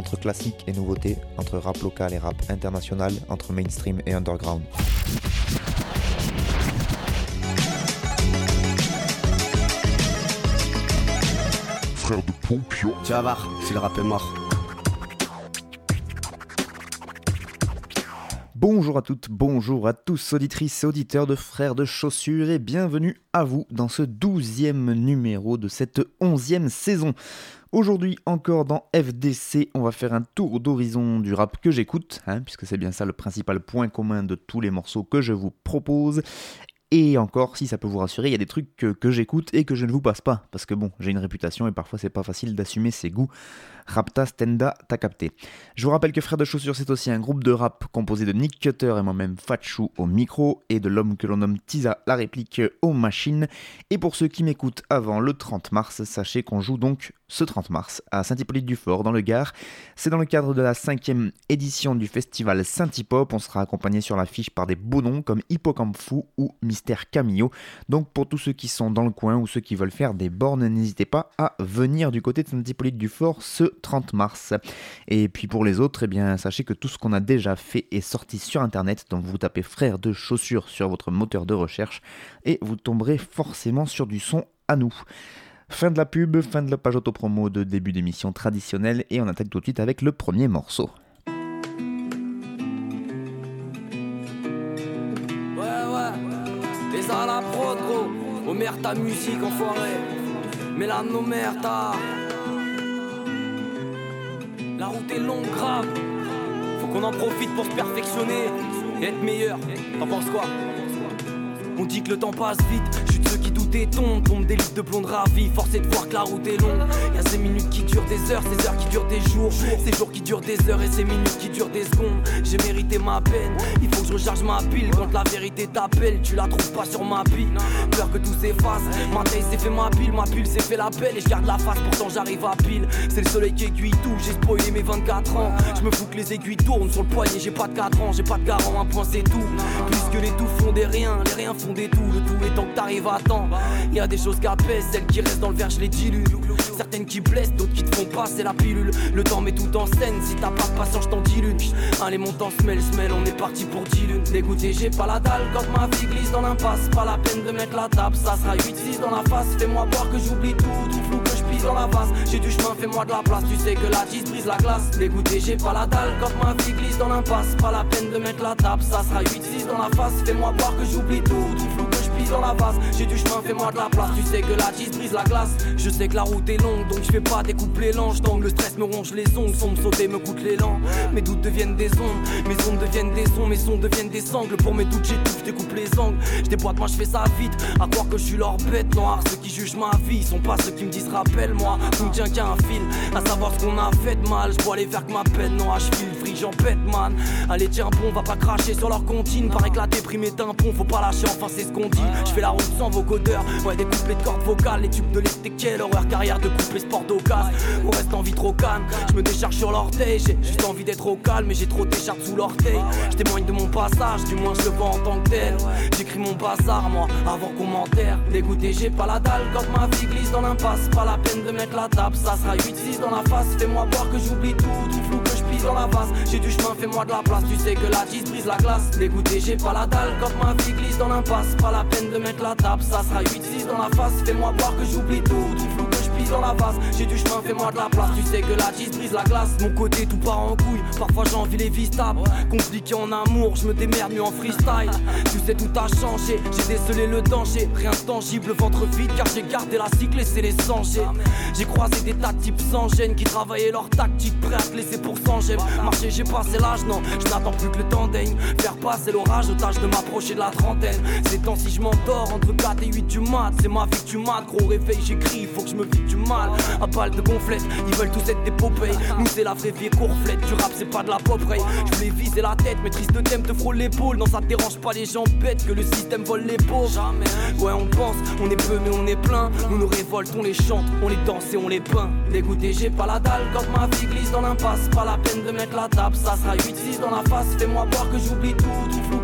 Entre classique et nouveauté, entre rap local et rap international, entre mainstream et underground. Frère de Pompion. Tu vas voir, si le rap est mort. Bonjour à toutes, bonjour à tous, auditrices et auditeurs de Frères de Chaussures et bienvenue à vous dans ce douzième numéro de cette onzième saison. Aujourd'hui encore dans FDC, on va faire un tour d'horizon du rap que j'écoute, hein, puisque c'est bien ça le principal point commun de tous les morceaux que je vous propose. Et encore, si ça peut vous rassurer, il y a des trucs que, j'écoute et que je ne vous passe pas, parce que bon, j'ai une réputation et parfois c'est pas facile d'assumer ses goûts. Rapta Stenda, t'as capté. Je vous rappelle que Frères de Chaussures, c'est aussi un groupe de rap composé de Nick Cutter et moi-même Fatchou au micro et de l'homme que l'on nomme Tiza la réplique aux machines. Et pour ceux qui m'écoutent avant le 30 mars, sachez qu'on joue donc ce 30 mars à Saint-Hippolyte-du-Fort dans le Gard. C'est dans le cadre de la cinquième édition du festival Saint-Hip-Hop. On sera accompagné sur l'affiche par des beaux noms comme Hippocampe Fou ou Mystère Camillo. Donc pour tous ceux qui sont dans le coin ou ceux qui veulent faire des bornes, n'hésitez pas à venir du côté de Saint-Hippolyte-du-Fort ce 30 mars. Et puis pour les autres, eh bien sachez que tout ce qu'on a déjà fait est sorti sur internet. Donc vous tapez frères de chaussures sur votre moteur de recherche et vous tomberez forcément sur du son à nous. Fin de la pub, fin de la page autopromo de début d'émission traditionnelle et on attaque tout de suite avec le premier morceau. Ouais, à la prod, gros. Omer ta musique, enfoiré. Mais mères, t'as. La route est longue, grave. Faut qu'on en profite pour se perfectionner et être meilleur. T'en penses quoi? On dit que le temps passe vite, je suis de ceux qui et tombent, tombe des litres de blonde ravie, forcé de voir que la route est longue. Y'a ces minutes qui durent des heures, ces heures qui durent des jours, ces jours qui durent des heures et ces minutes qui durent des secondes. J'ai mérité ma peine, il faut que je recharge ma pile quand la vérité t'appelle, tu la trouves pas sur ma pile. Peur que tout s'efface, ma taille s'est fait ma pile, ma pile s'est fait la belle et je garde la face, pourtant j'arrive à pile. C'est le soleil qui aiguille tout, j'ai spoilé mes 24 ans. Je me fous que les aiguilles tournent sur le poignet, j'ai pas de 4 ans, j'ai pas de garant, un point c'est tout. Puisque les tout font des riens, les riens font des tout, le tout étant que t'arrives à temps. Y a des choses qui apaisent, celles qui restent dans le verre, je les dilue. Certaines qui blessent, d'autres qui te font passer la pilule. Le temps met tout en scène, si t'as pas de patience, je t'en dis l'une. Allez, mon temps smell, smell, on est parti pour 10 lunes. Dégoûté, j'ai pas la dalle quand ma vie glisse dans l'impasse. Pas la peine de mettre la table, ça sera 8-6 dans la face. Fais-moi voir que j'oublie tout, tout flou que je pisse dans la vase. J'ai du chemin, fais-moi de la place, tu sais que la 10 brise la glace. Dégoûté, j'ai pas la dalle quand ma vie glisse dans l'impasse. Pas la peine de mettre la table, ça sera 8-6 dans la face. Fais-moi voir que j'oublie tout, tout flou J'ai du chemin, fais-moi de la place, tu sais que la 10 brise la glace. Je sais que la route est longue, donc je fais pas les langes. Tant que le stress me ronge les ongles, sans me sauter, me coûte l'élan. Mes doutes deviennent des ondes, mes ondes deviennent des sons, mes sons deviennent des sangles. Pour mes doutes, j'étouffe, je découpe les angles. Je déboîte, moi je fais ça vite, à croire que je suis leur bête noire. Ceux qui jugent ma vie sont pas ceux qui me disent rappelle-moi. Tout tient qu'à un fil, à savoir ce qu'on a fait de mal. Je les verres que ma peine, non, je file free, j'en pète, man. Allez, tiens bon, va pas cracher sur leur comptine. Paraît que la déprime est un faut pas lâcher, enfin c'est ce qu'on dit. Je fais la route sans vocodeur, ouais, des couplets de cordes vocales, les tubes de l'été, quelle horreur, carrière de couple et sport d'occasion. On reste en vie trop calme, je me décharge sur l'orteil, j'ai juste envie d'être au calme, mais j'ai trop d'écharpes sous l'orteil. Je témoigne de mon passage, du moins je le vois en tant que tel. J'écris mon bazar, moi, avant commentaire. Dégoûté, j'ai pas la dalle quand ma vie glisse dans l'impasse. Pas la peine de mettre la table, ça sera 8-6 dans la face. Fais-moi voir que j'oublie tout, tout flou dans la. J'ai du chemin, fais-moi de la place, tu sais que la 10 brise la glace. Dégoûté, j'ai pas la dalle quand ma vie glisse dans l'impasse. Pas la peine de mettre la table, ça sera 8-6 dans la face. Fais-moi voir que j'oublie tout J'ai du chemin, fais-moi de la place, tu sais que la 10 brise la glace. Mon côté tout part en couille, parfois j'ai envie les vies stables. Compliqué en amour, je me démerde mieux en freestyle. Tu sais tout a changé, j'ai décelé le danger. Rien de tangible, ventre vide car j'ai gardé la cycle et c'est les sangers. J'ai croisé des tas de types sans gêne qui travaillaient leur tactique, prêts à te laisser pour sans j'aime. Marcher, j'ai passé l'âge, non, je plus que le temps daigne. Faire passer l'orage, tâche de m'approcher de la trentaine. Ces temps si je m'endors entre 4 et 8 du mat, c'est ma vie tu mates. Gros réveil, j'écris, faut que je me vide du mal. À balle de gonflette, ils veulent tous être des popées. Nous, c'est la vraie vie courflette. Du rap, c'est pas de la pop Je voulais viser la tête, mais triste thème te frôle l'épaule. Non, ça dérange pas les gens bêtes que le système vole les pauvres. Jamais. Ouais, on pense, on est peu, mais on est plein. Nous nous révoltons, on les chante, on les danse et on les peint. Dégoûté, j'ai pas la dalle quand ma vie glisse dans l'impasse. Pas la peine de mettre la table, ça sera 8-6 dans la face. Fais-moi voir que j'oublie tout, tout flou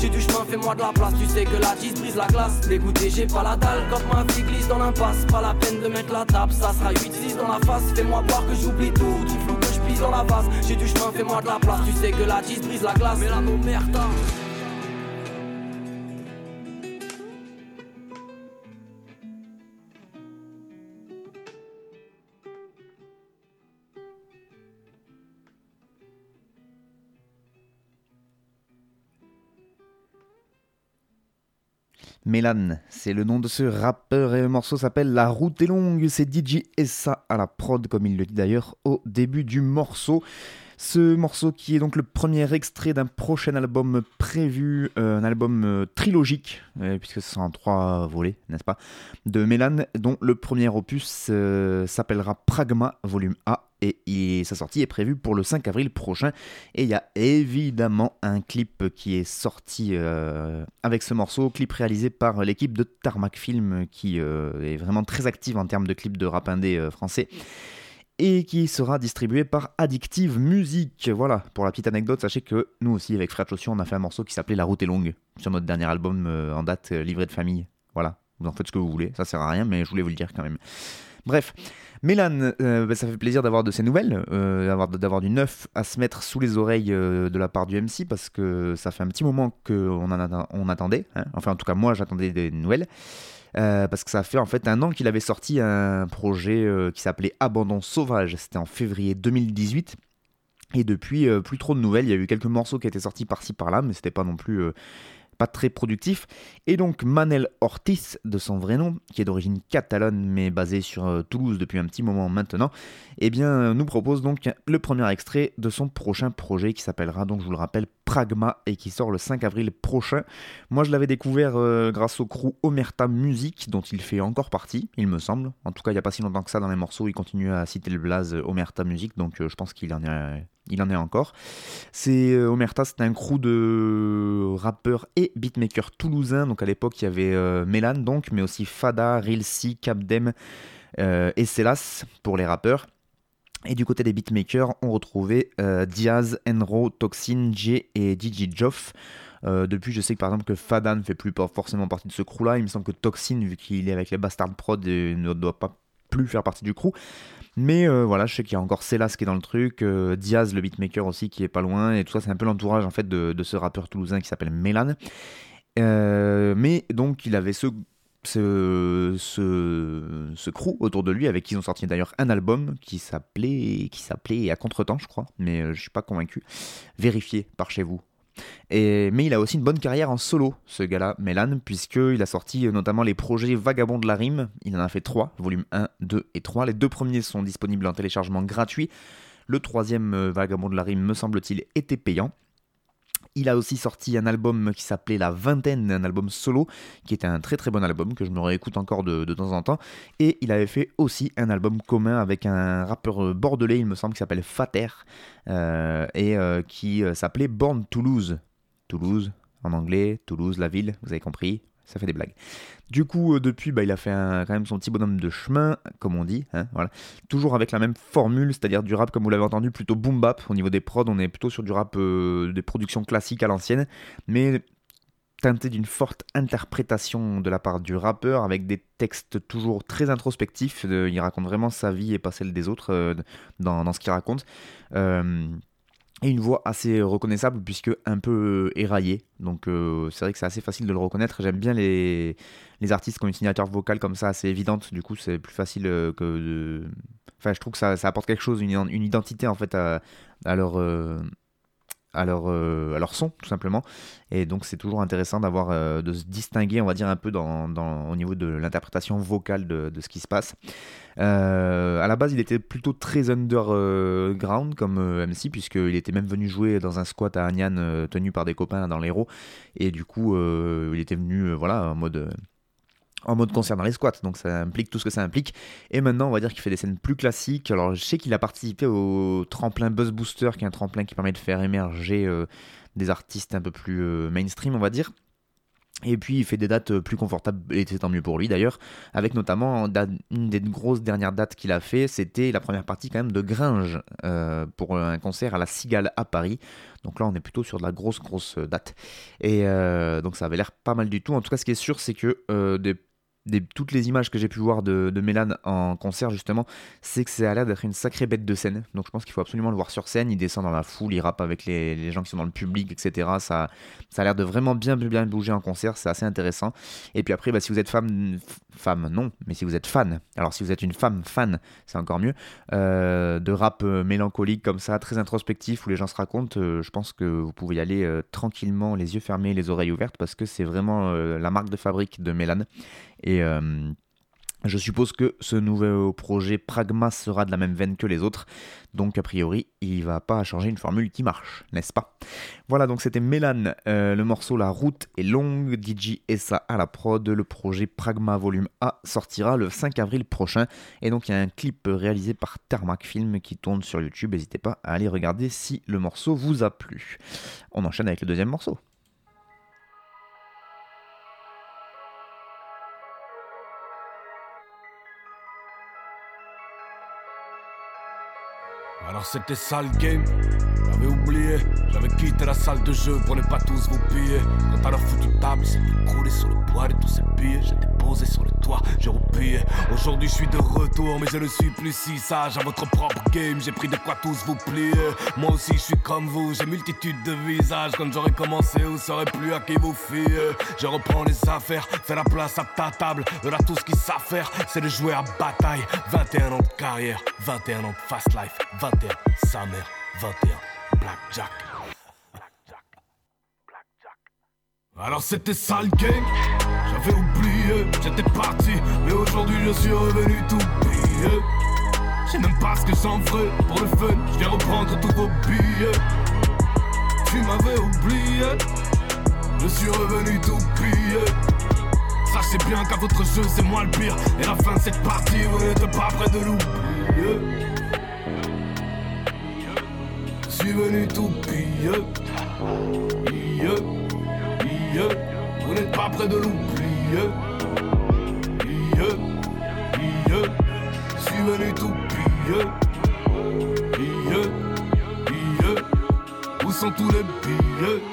J'ai du chemin, fais-moi de la place. Tu sais que la 10 brise la glace. Dégoûté, j'ai pas la dalle quand ma vie glisse dans l'impasse. Pas la peine de mettre la table, ça sera 8-6 dans la face. Fais-moi voir que j'oublie tout, tout flou que je pisse dans la vase. J'ai du chemin, fais-moi de la place. Tu sais que la 10 brise la glace. Mais la merde. Mélan, c'est le nom de ce rappeur et le morceau s'appelle La route est longue. C'est DJ Essa à la prod, comme il le dit d'ailleurs au début du morceau. Ce morceau qui est donc le premier extrait d'un prochain album prévu, euh, un album euh, trilogique, euh, puisque ce en trois volets, n'est-ce pas, de Mélan, dont le premier opus s'appellera Pragma, volume A, et, sa sortie est prévue pour le 5 avril prochain. Et il y a évidemment un clip qui est sorti avec ce morceau, clip réalisé par l'équipe de Tarmac Film, qui est vraiment très active en termes de clips de rap indé français et qui sera distribué par Addictive Music. Voilà, pour la petite anecdote, sachez que nous aussi, avec Frère Chaussure, on a fait un morceau qui s'appelait La route est longue, sur notre dernier album euh, en date, euh, livré de famille. Voilà, vous en faites ce que vous voulez, ça sert à rien, mais je voulais vous le dire quand même. Bref, Mélan, euh, bah, ça fait plaisir d'avoir de ces nouvelles, d'avoir du neuf à se mettre sous les oreilles de la part du MC, parce que ça fait un petit moment qu'on on attendait, hein. enfin en tout cas moi j'attendais des nouvelles. Euh, parce que ça fait en fait un an qu'il avait sorti un projet euh, qui s'appelait Abandon Sauvage, c'était en février 2018. Et depuis, euh, plus trop de nouvelles. Il y a eu quelques morceaux qui étaient sortis par-ci par-là, mais c'était pas non plus pas très productif. Et donc Manel Ortiz, de son vrai nom, qui est d'origine catalane mais basé sur euh, Toulouse depuis un petit moment maintenant, eh bien nous propose donc le premier extrait de son prochain projet qui s'appellera donc je vous le rappelle Pragma et qui sort le 5 avril prochain. Moi je l'avais découvert euh, grâce au crew Omerta Music dont il fait encore partie, il me semble. En tout cas il n'y a pas si longtemps que ça dans les morceaux, il continue à citer le blaze Omerta Music donc euh, je pense qu'il en est il en est encore. C'est euh, Omerta, c'est un crew de rappeurs et beatmakers toulousains. Donc à l'époque, il y avait euh, Mélan, donc, mais aussi Fada, Rilsi, Capdem euh, et Celas pour les rappeurs. Et du côté des beatmakers, on retrouvait Diaz, Enro, Toxin, J et DJ Joff. depuis, je sais que par exemple que Fada ne fait plus forcément partie de ce crew-là. Il me semble que Toxin, vu qu'il est avec les Bastard Prod, ne doit pas plus faire partie du crew. Mais euh, voilà, je sais qu'il y a encore Célas qui est dans le truc, euh, Diaz le beatmaker aussi qui est pas loin, et tout ça c'est un peu l'entourage en fait de, ce rappeur toulousain qui s'appelle Mélan. Euh, mais donc il avait ce, ce, ce, crew autour de lui avec qui ils ont sorti d'ailleurs un album qui s'appelait qui s'appelait À contre-temps je crois, mais je suis pas convaincu. Vérifiez par chez vous mais il a aussi une bonne carrière en solo, ce gars-là, Mélan, puisqu'il a sorti euh, notamment les projets Vagabond de la Rime. Il en a fait trois, volume 1, 2 et 3. Les deux premiers sont disponibles en téléchargement gratuit. Le troisième, euh, Vagabond de la Rime, me semble-t-il, était payant. Il a aussi sorti un album qui s'appelait La Vingtaine, un album solo, qui était un très très bon album que je me réécoute encore de, temps en temps. Et il avait fait aussi un album commun avec un rappeur bordelais, il me semble, qui s'appelle Fater, euh, et euh, qui euh, s'appelait Born Toulouse. Toulouse, en anglais, Toulouse, la ville, vous avez compris, ça fait des blagues. Du coup, euh, depuis, bah, il a fait quand même son petit bonhomme de chemin, comme on dit. Hein, voilà. Toujours avec la même formule, c'est-à-dire du rap, comme vous l'avez entendu, plutôt boom bap. Au niveau des prods, on est plutôt sur du rap euh, des productions classiques à l'ancienne, mais teinté d'une forte interprétation de la part du rappeur, avec des textes toujours très introspectifs. il raconte vraiment sa vie et pas celle des autres euh, dans, ce qu'il raconte et une voix assez reconnaissable puisque un peu euh, éraillée. Donc euh, c'est vrai que c'est assez facile de le reconnaître. J'aime bien les, artistes qui ont une signature vocale comme ça assez évidente. Du coup c'est plus facile euh, que de... Enfin je trouve que ça, ça apporte quelque chose, une, identité en fait à leur à leur, euh, à leur son, tout simplement. Et donc, c'est toujours intéressant d'avoir, euh, de se distinguer, on va dire, un peu dans, au niveau de l'interprétation vocale de, ce qui se passe. Euh, à la base, il était plutôt très underground comme MC, puisqu'il était même venu jouer dans un squat à Agnan tenu par des copains dans l'héros. Et du coup, il était venu, voilà, en mode en mode concert dans les squats, donc ça implique tout ce que ça implique. Et maintenant, on va dire qu'il fait des scènes plus classiques. Alors, je sais qu'il a participé au tremplin Buzz Booster, qui est un tremplin qui permet de faire émerger euh, des artistes un peu plus euh, mainstream, on va dire. Et puis il fait des dates plus confortables, et c'est tant mieux pour lui d'ailleurs, avec notamment une des grosses dernières dates qu'il a fait, c'était la première partie quand même de Gringe euh, pour un concert à la Cigale à Paris. Donc là on est plutôt sur de la grosse grosse date. Et donc ça avait l'air pas mal du tout. En tout cas ce qui est sûr c'est que des toutes les images que j'ai pu voir de, de Mélan en concert justement, c'est que ça a l'air d'être une sacrée bête de scène. Donc je pense qu'il faut absolument le voir sur scène. Il descend dans la foule, il rappe avec les, gens qui sont dans le public, etc. Ça, ça a l'air de vraiment bien, bien bouger en concert. C'est assez intéressant. Et puis après, bah, si vous êtes femme, femme non, mais si vous êtes fan, alors si vous êtes une femme fan, c'est encore mieux, euh, de rap euh, mélancolique comme ça, très introspectif, où les gens se racontent, euh, je pense que vous pouvez y aller tranquillement, les yeux fermés, les oreilles ouvertes, parce que c'est vraiment la marque de fabrique de Mélan. Et euh, je suppose que ce nouveau projet Pragma sera de la même veine que les autres, donc a priori il va pas changer une formule qui marche, n'est-ce pas? Voilà donc c'était Mélan, euh, le morceau La route est longue, DJ ça à la prod, le projet Pragma Volume A sortira le 5 avril prochain, et donc il y a un clip réalisé par Thermac Film qui tourne sur YouTube, n'hésitez pas à aller regarder si le morceau vous a plu. On enchaîne avec le deuxième morceau. Alors c'était ça le game J'avais oublié, j'avais quitté la salle de jeu pour ne pas tous vous piller. Quand à leur foutu table, c'est plus coulé sur le poids de tous ces billets. J'étais posé sur le toit, j'ai repillé. Aujourd'hui je suis de retour, mais je ne suis plus si sage à votre propre game. J'ai pris de quoi tous vous plier. Moi aussi je suis comme vous, j'ai multitude de visages. Quand j'aurais commencé, vous saurez plus à qui vous fier. Je reprends les affaires, fais la place à ta table. De là tout ce qu'ils savent faire, c'est de jouer à bataille. 21 ans de carrière, 21 ans de fast life, 21, sa mère, 21. Blackjack. Alors c'était ça le game, j'avais oublié, j'étais parti, mais aujourd'hui je suis revenu tout piller. Je sais même pas ce que j'en ferai pour le fun, je viens reprendre tous vos billets. Tu m'avais oublié, je suis revenu tout piller. Sachez bien qu'à votre jeu c'est moi le pire, et la fin de cette partie vous n'êtes pas près de l'oublier suis venu tout piller. Vous n'êtes pas près de l'oublier. Je suis venu tout piller. Où sont tous les billets?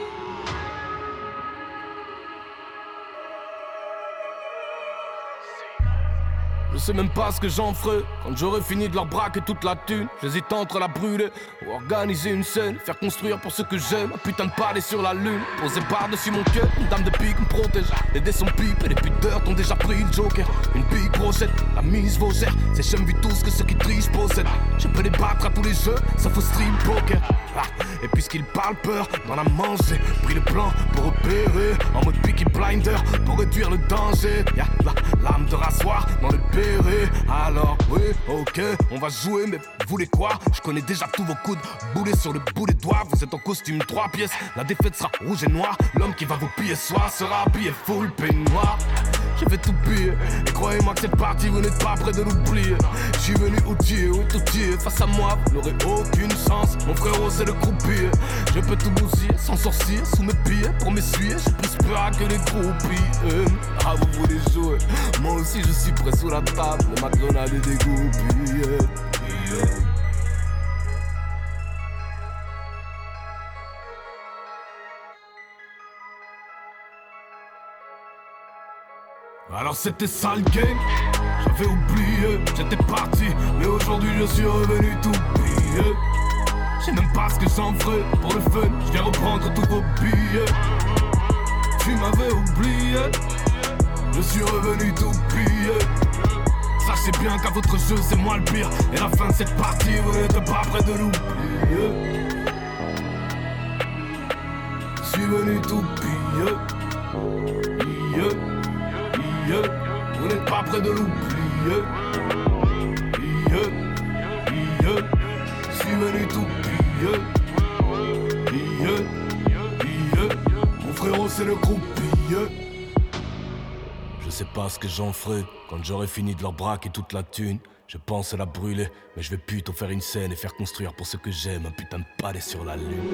Sais même pas ce que j'en ferai quand j'aurai fini de leur braquer toute la thune. J'hésite entre la brûler ou organiser une scène, faire construire pour ce que j'aime. Un putain de palais sur la lune, poser par-dessus mon cœur. Une dame de pique me protège. Les dés sont pipes et les puteurs t'ont déjà pris le joker. Une big brochette, la mise vaut cher. C'est j'aime vu tous que ceux qui trichent possèdent. Je peux les battre à tous les jeux, sauf au stream poker. Ah, et puisqu'ils parlent peur, dans la manger, pris le plan pour opérer. En mode picky blinder, pour réduire le danger. Lame de rasoir dans le alors oui, ok, on va jouer, mais vous voulez quoi? Je connais déjà tous vos coudes, boulés sur le bout des doigts. Vous êtes en costume trois pièces, la défaite sera rouge et noir. L'homme qui va vous piller soir sera habillé full peignoir. Je vais tout piller, et croyez-moi que cette partie, vous n'êtes pas près de l'oublier. Je suis venu outiller, oui, tout face à moi, vous n'aurez aucune chance. Mon frérot, c'est le croupier. Je peux tout bousiller, sans sorcier, sous mes pieds, pour m'essuyer. Que les groupies. Ah, vous voulez jouer Moi aussi, je suis prêt sous la table, ma grenade est dégoupillée. Alors c'était ça le game, j'avais oublié, j'étais parti, mais aujourd'hui je suis revenu tout piller. Je sais même pas ce que j'en ferai pour le fun, je viens reprendre tous vos billets. Tu m'avais oublié, je suis revenu tout piller. Sachez bien qu'à votre jeu c'est moi le pire, et la fin de cette partie vous n'êtes pas près de l'oublier. Je suis venu tout piller. Vous n'êtes pas près de l'oublier. Je suis venu tout piller. Mon c'est le groupe sais pas ce que j'en ferai quand j'aurai fini de leur braquer toute la thune. Je pense à la brûler, mais je vais plutôt faire une scène et faire construire pour ce que j'aime un putain de palais sur la lune.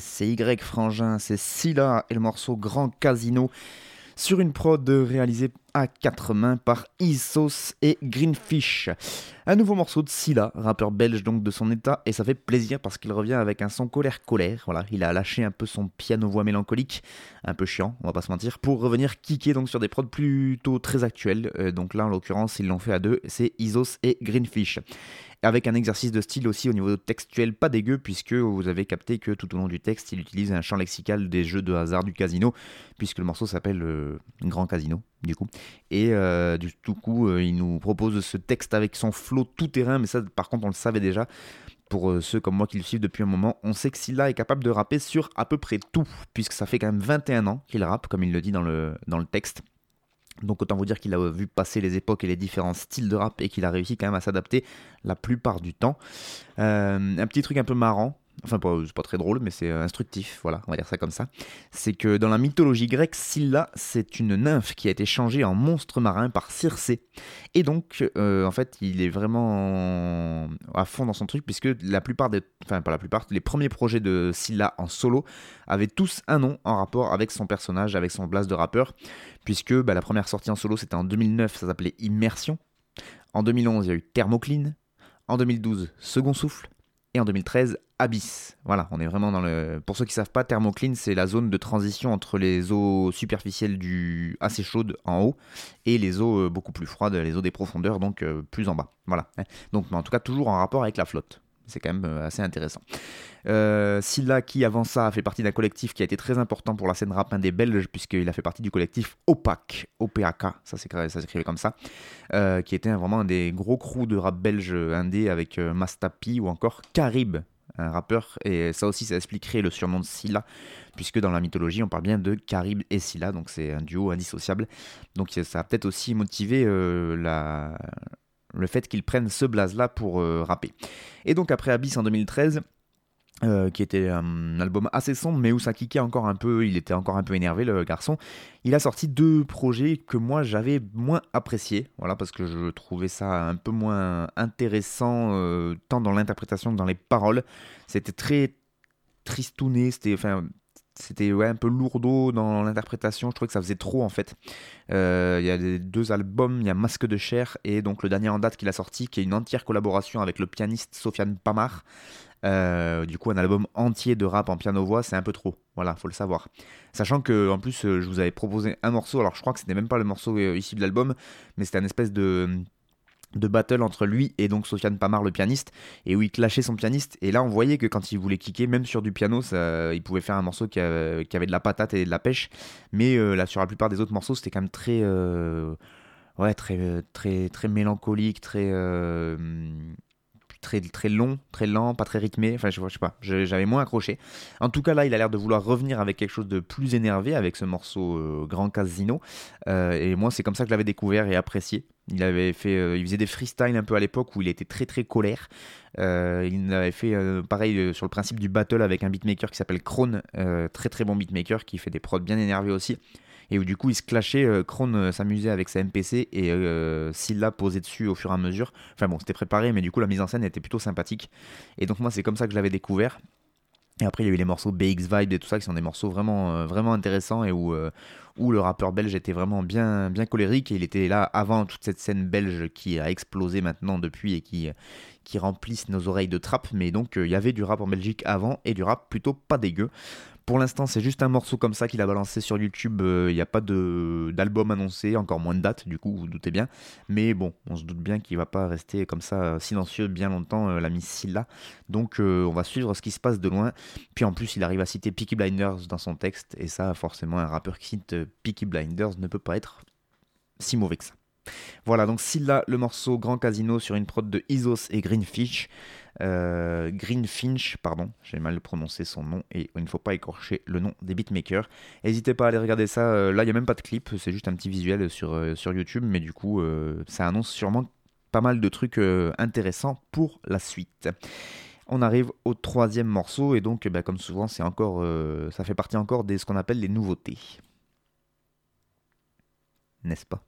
SCY Frangin, c'est Scylla et le morceau Grand Casino sur une prod réalisée à quatre mains par Isos et Greenfish. Un nouveau morceau de Scylla, rappeur belge donc de son état, et ça fait plaisir parce qu'il revient avec un son colère-colère. Voilà, il a lâché un peu son piano-voix mélancolique, un peu chiant, on va pas se mentir, pour revenir kicker donc sur des prods plutôt très actuels. Euh, donc là, en l'occurrence, ils l'ont fait à deux, c'est Isos et Greenfish avec un exercice de style aussi au niveau textuel pas dégueu, puisque vous avez capté que tout au long du texte, il utilise un champ lexical des jeux de hasard du casino, puisque le morceau s'appelle euh, Grand Casino, du coup. Et euh, du tout coup, euh, il nous propose ce texte avec son flow tout terrain, mais ça, par contre, on le savait déjà. Pour ceux comme moi qui le suivent depuis un moment, on sait que Silla est capable de rapper sur à peu près tout, puisque ça fait quand même 21 ans qu'il rappe, comme il le dit dans le texte. Donc autant vous dire qu'il a vu passer les époques et les différents styles de rap et qu'il a réussi quand même à s'adapter la plupart du temps. Euh, un petit truc un peu marrant, enfin c'est pas très drôle mais c'est euh, instructif, voilà, on va dire ça comme ça. C'est que dans la mythologie grecque, Scylla c'est une nymphe qui a été changée en monstre marin par Circé. Et donc euh, en fait il est vraiment à fond dans son truc puisque la plupart des... Enfin pas la plupart, les premiers projets de Scylla en solo avaient tous un nom en rapport avec son personnage, avec son blast de rappeur puisque bah, la première sortie en solo c'était en 2009, ça s'appelait Immersion. En 2011, il y a eu Thermocline. En 2012, Second Souffle. Et en 2013, Abyss. Voilà, on est vraiment dans le. Pour ceux qui savent pas, Thermocline, c'est la zone de transition entre les eaux superficielles du assez chaudes en haut et les eaux euh, beaucoup plus froides, les eaux des profondeurs, donc euh, plus en bas. Voilà. hein. Donc, mais en tout cas, toujours en rapport avec la flotte. C'est quand même euh, assez intéressant. Euh, Silla, qui avant ça a fait partie d'un collectif qui a été très important pour la scène rap indé belge, puisqu'il a fait partie du collectif OPAC, OPAK, ça s'écrivait comme ça, euh, qui était vraiment un des gros crews de rap belge indé avec euh, Mastapi ou encore Carib, un rappeur, et ça aussi ça expliquerait le surnom de Silla, puisque dans la mythologie on parle bien de Carib et Silla, donc c'est un duo indissociable. Donc ça a peut-être aussi motivé euh, la, le fait qu'ils prennent ce blaze-là pour euh, rapper. Et donc après Abyss en 2013, euh, qui était un album assez sombre, mais où ça kickait encore un peu, il était encore un peu énervé le garçon. Il a sorti deux projets que moi j'avais moins appréciés, voilà, parce que je trouvais ça un peu moins intéressant, euh, tant dans l'interprétation que dans les paroles. C'était très tristouné, c'était, enfin, c'était ouais, un peu lourdeau dans l'interprétation. Je trouvais que ça faisait trop en fait. Euh, Il y a deux albums, il y a Masque de chair et donc le dernier en date qu'il a sorti, qui est une entière collaboration avec le pianiste Sofiane Pamar. Euh, du coup, un album entier de rap en piano-voix, c'est un peu trop. Voilà, faut le savoir. Sachant que, en plus, euh, je vous avais proposé un morceau. Alors, je crois que c'était même pas le morceau issu de l'album, mais c'était un espèce de de battle entre lui et donc Sofiane Pamar le pianiste et où il clashait son pianiste et là on voyait que quand il voulait kicker même sur du piano ça, il pouvait faire un morceau qui, qui avait de la patate et de la pêche mais euh, là sur la plupart des autres morceaux c'était quand même très euh, ouais très très très mélancolique très euh, très très long, très lent, pas très rythmé. Enfin, je, je sais pas, j'avais moins accroché. En tout cas, là, il a l'air de vouloir revenir avec quelque chose de plus énervé avec ce morceau euh, Grand Casino. Euh, et moi, c'est comme ça que je l'avais découvert et apprécié. Il avait fait, euh, faisait des freestyles un peu à l'époque où il était très très colère. Euh, il avait fait euh, pareil sur le principe du battle avec un beatmaker qui s'appelle Krone, très très bon beatmaker qui fait des prods bien énervés aussi et où du coup il se clashait, Krone s'amusait avec sa MPC et Silla posait dessus au fur et à mesure. Enfin bon, c'était préparé, mais du coup la mise en scène était plutôt sympathique. Et donc moi c'est comme ça que je l'avais découvert. Et après il y a eu les morceaux BX Vibe et tout ça qui sont des morceaux vraiment, euh, intéressants et où, euh, où le rappeur belge était vraiment bien, colérique et il était là avant toute cette scène belge qui a explosé maintenant depuis et qui, qui remplissent nos oreilles de trap. Mais donc euh, il y avait du rap en Belgique avant et du rap plutôt pas dégueu. Pour l'instant, c'est juste un morceau comme ça qu'il a balancé sur YouTube. Euh, Il n'y a pas d'album annoncé, encore moins de date, du coup, vous, vous doutez bien. Mais bon, on se doute bien qu'il va pas rester comme ça euh, silencieux bien longtemps, euh, l'ami Silla. Donc, euh, on va suivre ce qui se passe de loin. Puis en plus, il arrive à citer Peaky Blinders dans son texte. Et ça, forcément, un rappeur qui cite Peaky Blinders ne peut pas être si mauvais que ça. Voilà, donc Silla, le morceau Grand Casino sur une prod de Isos et Greenfish. Euh, Greenfinch, pardon, j'ai mal prononcé son nom et il ne faut pas écorcher le nom des beatmakers. N'hésitez pas à aller regarder ça. euh, là, il n'y a même pas de clip, c'est juste un petit visuel sur, euh, YouTube, mais du coup, ça annonce sûrement pas mal de trucs intéressants pour la suite. On arrive au troisième morceau et donc, bah, comme souvent, c'est encore, ça fait partie encore de ce qu'on appelle les nouveautés. N'est-ce pas?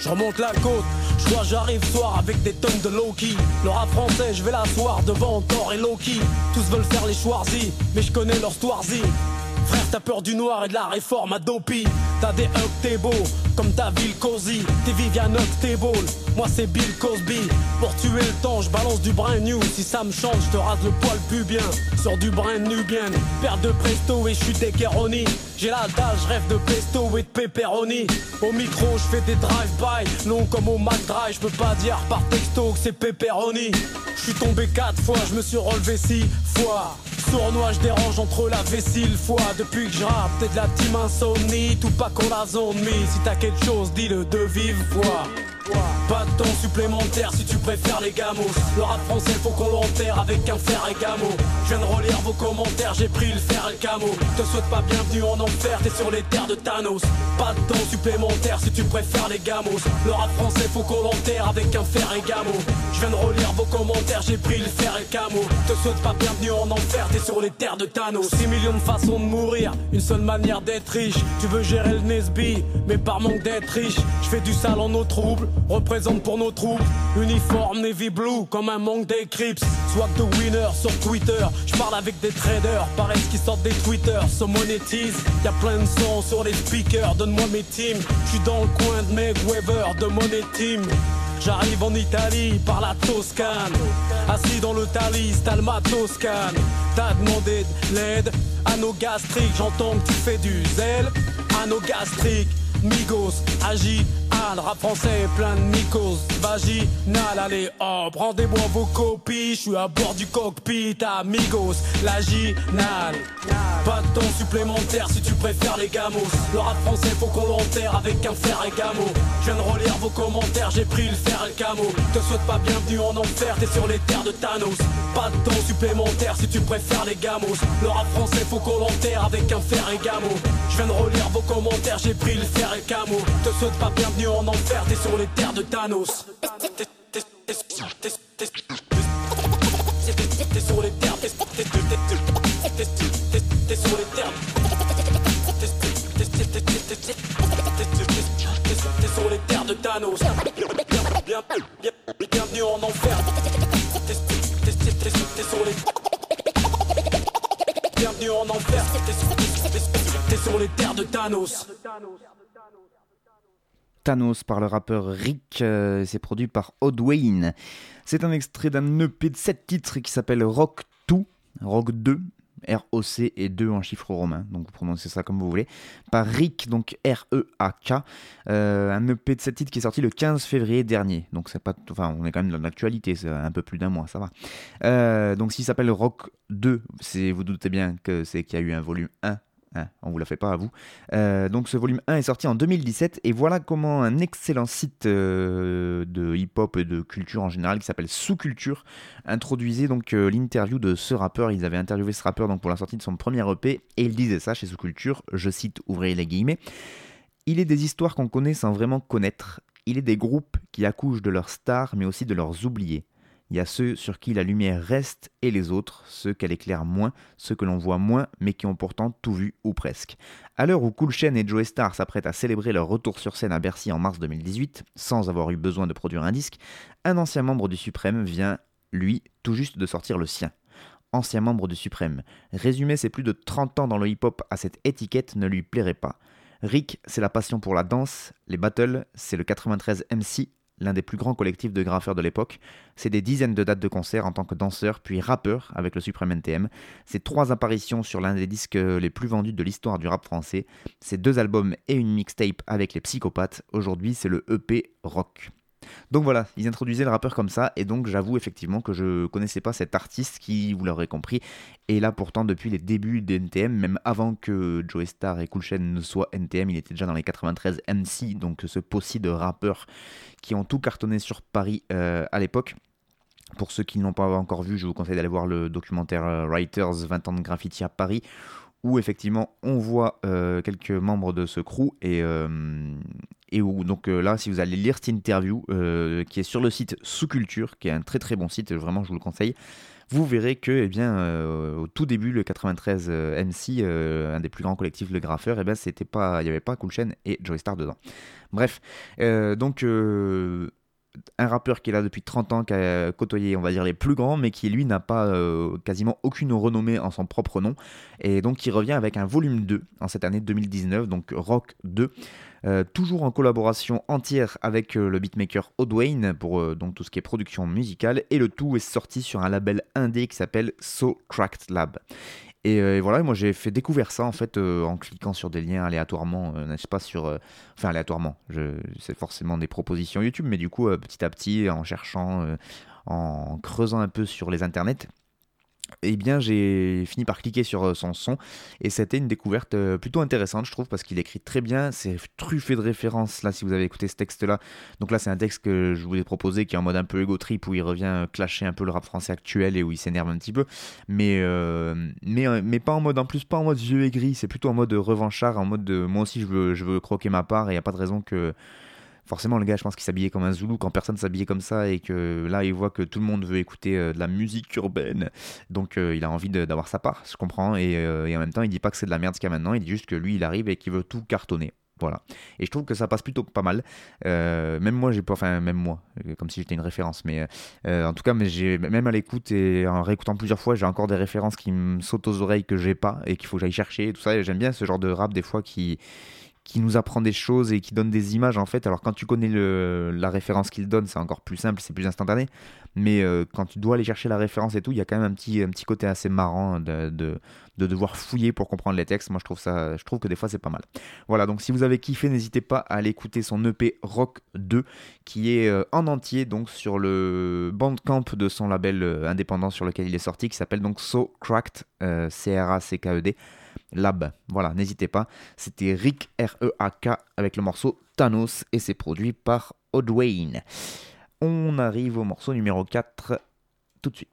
Je remonte la côte, je crois j'arrive soir avec des tonnes de Loki. Le rap je vais l'asseoir devant Thor et Loki. Tous veulent faire les Schwarzy, mais je connais leur Stwarzy. Frère, t'as peur du noir et de la réforme à Dopey. T'as des hugs, comme ta ville Cozy. T'es Vivian ball. Moi c'est Bill Cosby. Pour tuer le temps, je balance du brand new. Si ça me chante, je te rase le poil plus bien. Sors du brand new bien. Père de presto et je suis Deckeroni. J'ai la dalle, je rêve de pesto et de pepperoni. Au micro, je fais des drive-by. Long comme au Mac Drive, je peux pas dire par texto que c'est pepperoni. Je suis tombé quatre fois, je me suis relevé six fois. Sournois, je dérange entre la vessie le foie. Depuis que je rappe, t'es de la team insomnie. Tout pas qu'on la zone mise. Si t'as quelque chose, dis-le de vive voix. Pas de temps supplémentaire si tu préfères les gamos. Le rap français faut qu'on l'enterre avec un fer et gamo. Je viens de relire vos commentaires, j'ai pris le fer et le camo. Te souhaite pas bienvenue en enfer, t'es sur les terres de Thanos. Pas de temps supplémentaire si tu préfères les gamos. Le rap français faut qu'on l'enterre avec un fer et gamo. Je viens de relire vos commentaires, j'ai pris le fer et le camo. Te souhaite pas bienvenue en enfer, t'es sur les terres de Thanos. 6 millions de façons de mourir, une seule manière d'être riche. Tu veux gérer le Nesby, mais par manque d'être riche. Je fais du sale en eau trouble, représente pour nos troupes. Uniforme navy blue, comme un manque d'Eclipse. Swag de winner sur Twitter, je parle avec des traders. Pareil qui sortent des Twitter, se monétise. Y a plein de sons sur les speakers, donne-moi mes teams. Je suis dans le coin de Mayweather, de Money Team. J'arrive en Italie par la Toscane Assis dans le Thalys, Talma Toscane T'as demandé de l'aide Anneau gastrique, j'entends que tu fais du zèle Anneau gastrique, Migos, Agi, Al, rap français plein de mycos, vaginal, allez hop, rendez-moi vos copies, je suis à bord du cockpit, amigos, l'aginal. Pas de temps supplémentaire si tu préfères les gamos. Le rap français faut qu'on l'enterre avec un fer et gamo. Je viens de relire vos commentaires, j'ai pris le fer et le camo. Te souhaite pas bienvenue en enfer, t'es sur les terres de Thanos. Pas de temps supplémentaire si tu préfères les gamos. Le rap français faut qu'on l'enterre avec un fer et gamo. Je viens de relire vos commentaires, j'ai pris le fer et un camo. Te souhaite pas bienvenue en enfer, t'es sur les terres de Thanos. T'es sur les terres, t'es sur les terres. T'es sur les terres de Thanos. Bienvenue en enfer. T'es sur les bienvenue en enfer. T'es sur les terres de Thanos. Par le rappeur Rick, euh, c'est produit par Odd Wayne. C'est un extrait d'un EP de 7 titres qui s'appelle Rock 2, Rock 2, R-O-C et 2 en chiffre romain, donc vous prononcez ça comme vous voulez, par Rick, donc R-E-A-K, euh, un EP de 7 titres qui est sorti le 15 février dernier, donc c'est pas, enfin on est quand même dans l'actualité, c'est un peu plus d'un mois, ça va. Euh, donc s'il s'appelle Rock 2, c'est, vous doutez bien que c'est qu'il y a eu un volume 1 Hein, on vous la fait pas à vous. Euh, donc ce volume 1 est sorti en 2017 et voilà comment un excellent site euh, de hip-hop et de culture en général qui s'appelle Sous-Culture introduisait donc euh, l'interview de ce rappeur. Ils avaient interviewé ce rappeur donc pour la sortie de son premier EP et il disait ça chez Sous-Culture, je cite, ouvrez les guillemets. Il est des histoires qu'on connaît sans vraiment connaître. Il est des groupes qui accouchent de leurs stars mais aussi de leurs oubliés. Il y a ceux sur qui la lumière reste et les autres, ceux qu'elle éclaire moins, ceux que l'on voit moins mais qui ont pourtant tout vu ou presque. À l'heure où Cool Chain et Joe Star s'apprêtent à célébrer leur retour sur scène à Bercy en mars 2018, sans avoir eu besoin de produire un disque, un ancien membre du Suprême vient, lui, tout juste de sortir le sien. ancien membre du Suprême. Résumer ses plus de 30 ans dans le hip-hop à cette étiquette ne lui plairait pas. Rick, c'est la passion pour la danse, les battles, c'est le 93 MC, l'un des plus grands collectifs de graffeurs de l'époque. C'est des dizaines de dates de concert en tant que danseur, puis rappeur avec le Supreme NTM. C'est trois apparitions sur l'un des disques les plus vendus de l'histoire du rap français. C'est deux albums et une mixtape avec les psychopathes. Aujourd'hui, c'est le EP Rock. Donc voilà, ils introduisaient le rappeur comme ça, et donc j'avoue effectivement que je connaissais pas cet artiste qui, vous l'aurez compris, est là pourtant depuis les débuts des NTM, même avant que Joe Star et Cool ne soient NTM, il était déjà dans les 93 MC, donc ce possi de rappeurs qui ont tout cartonné sur Paris euh, à l'époque. Pour ceux qui ne l'ont pas encore vu, je vous conseille d'aller voir le documentaire euh, Writers 20 ans de graffiti à Paris, où effectivement on voit euh, quelques membres de ce crew et, et où donc euh, là si vous allez lire cette interview euh, qui est sur le site Sous Culture qui est un très très bon site vraiment je vous le conseille vous verrez que eh bien euh, au tout début le 93 MC un des plus grands collectifs de graffeurs eh il y avait pas Cool Chain et Joey Star dedans. Bref donc un rappeur qui est là depuis 30 ans, qui a côtoyé, on va dire, les plus grands, mais qui lui n'a pas quasiment aucune renommée en son propre nom, et donc qui revient avec un volume 2 en cette année 2019, donc Rock 2. Euh, toujours en collaboration entière avec euh, le beatmaker Odwayne pour euh, donc tout ce qui est production musicale et le tout est sorti sur un label indé qui s'appelle So Cracked Lab. Et, voilà, moi j'ai fait découvrir ça en fait en cliquant sur des liens aléatoirement, n'est-ce pas sur, enfin aléatoirement, c'est forcément des propositions YouTube, mais du coup petit à petit en cherchant, en creusant un peu sur les internets, eh bien j'ai fini par cliquer sur euh, son son et c'était une découverte euh, plutôt intéressante je trouve parce qu'il écrit très bien, c'est truffé de références là si vous avez écouté ce texte là. Donc là c'est un texte que je vous ai proposé qui est en mode un peu ego trip où il revient clasher un peu le rap français actuel et où il s'énerve un petit peu mais, euh, mais, mais pas en mode en plus pas en mode vieux aigri, c'est plutôt en mode revanchard, en mode de, moi aussi je veux, je veux croquer ma part et il n'y a pas de raison que forcément le gars je pense qu'il s'habillait comme un zoulou quand personne s'habillait comme ça et que là il voit que tout le monde veut écouter euh, de la musique urbaine donc euh, il a envie d'avoir sa part je comprends euh, et, en même temps il dit pas que c'est de la merde ce qu'il y a maintenant il dit juste que lui il arrive et qu'il veut tout cartonner voilà. Et je trouve que ça passe plutôt pas mal. même moi, j'ai pas, enfin même moi, comme si j'étais une référence, mais en tout cas, même à l'écoute et en réécoutant plusieurs fois, j'ai encore des références qui me sautent aux oreilles que j'ai pas et qu'il faut que j'aille chercher et tout ça. J'aime bien ce genre de rap des fois qui qui nous apprend des choses et qui donne des images en fait. Alors quand tu connais le, la référence qu'il donne, c'est encore plus simple, c'est plus instantané. Mais euh, quand tu dois aller chercher la référence et tout, il y a quand même un petit, un petit côté assez marrant de, de, de, devoir fouiller pour comprendre les textes. Moi je trouve, ça, je trouve que des fois c'est pas mal. Voilà, donc si vous avez kiffé, n'hésitez pas à aller écouter son EP Rock 2 qui est euh, en entier donc sur le bandcamp de son label euh, indépendant sur lequel il est sorti qui s'appelle donc So Cracked, C-R-A-C-K-E-D. Lab. Voilà, n'hésitez pas. C'était Rick R-E-A-K avec le morceau Thanos et c'est produit par Odwayne. On arrive au morceau numéro 4 tout de suite.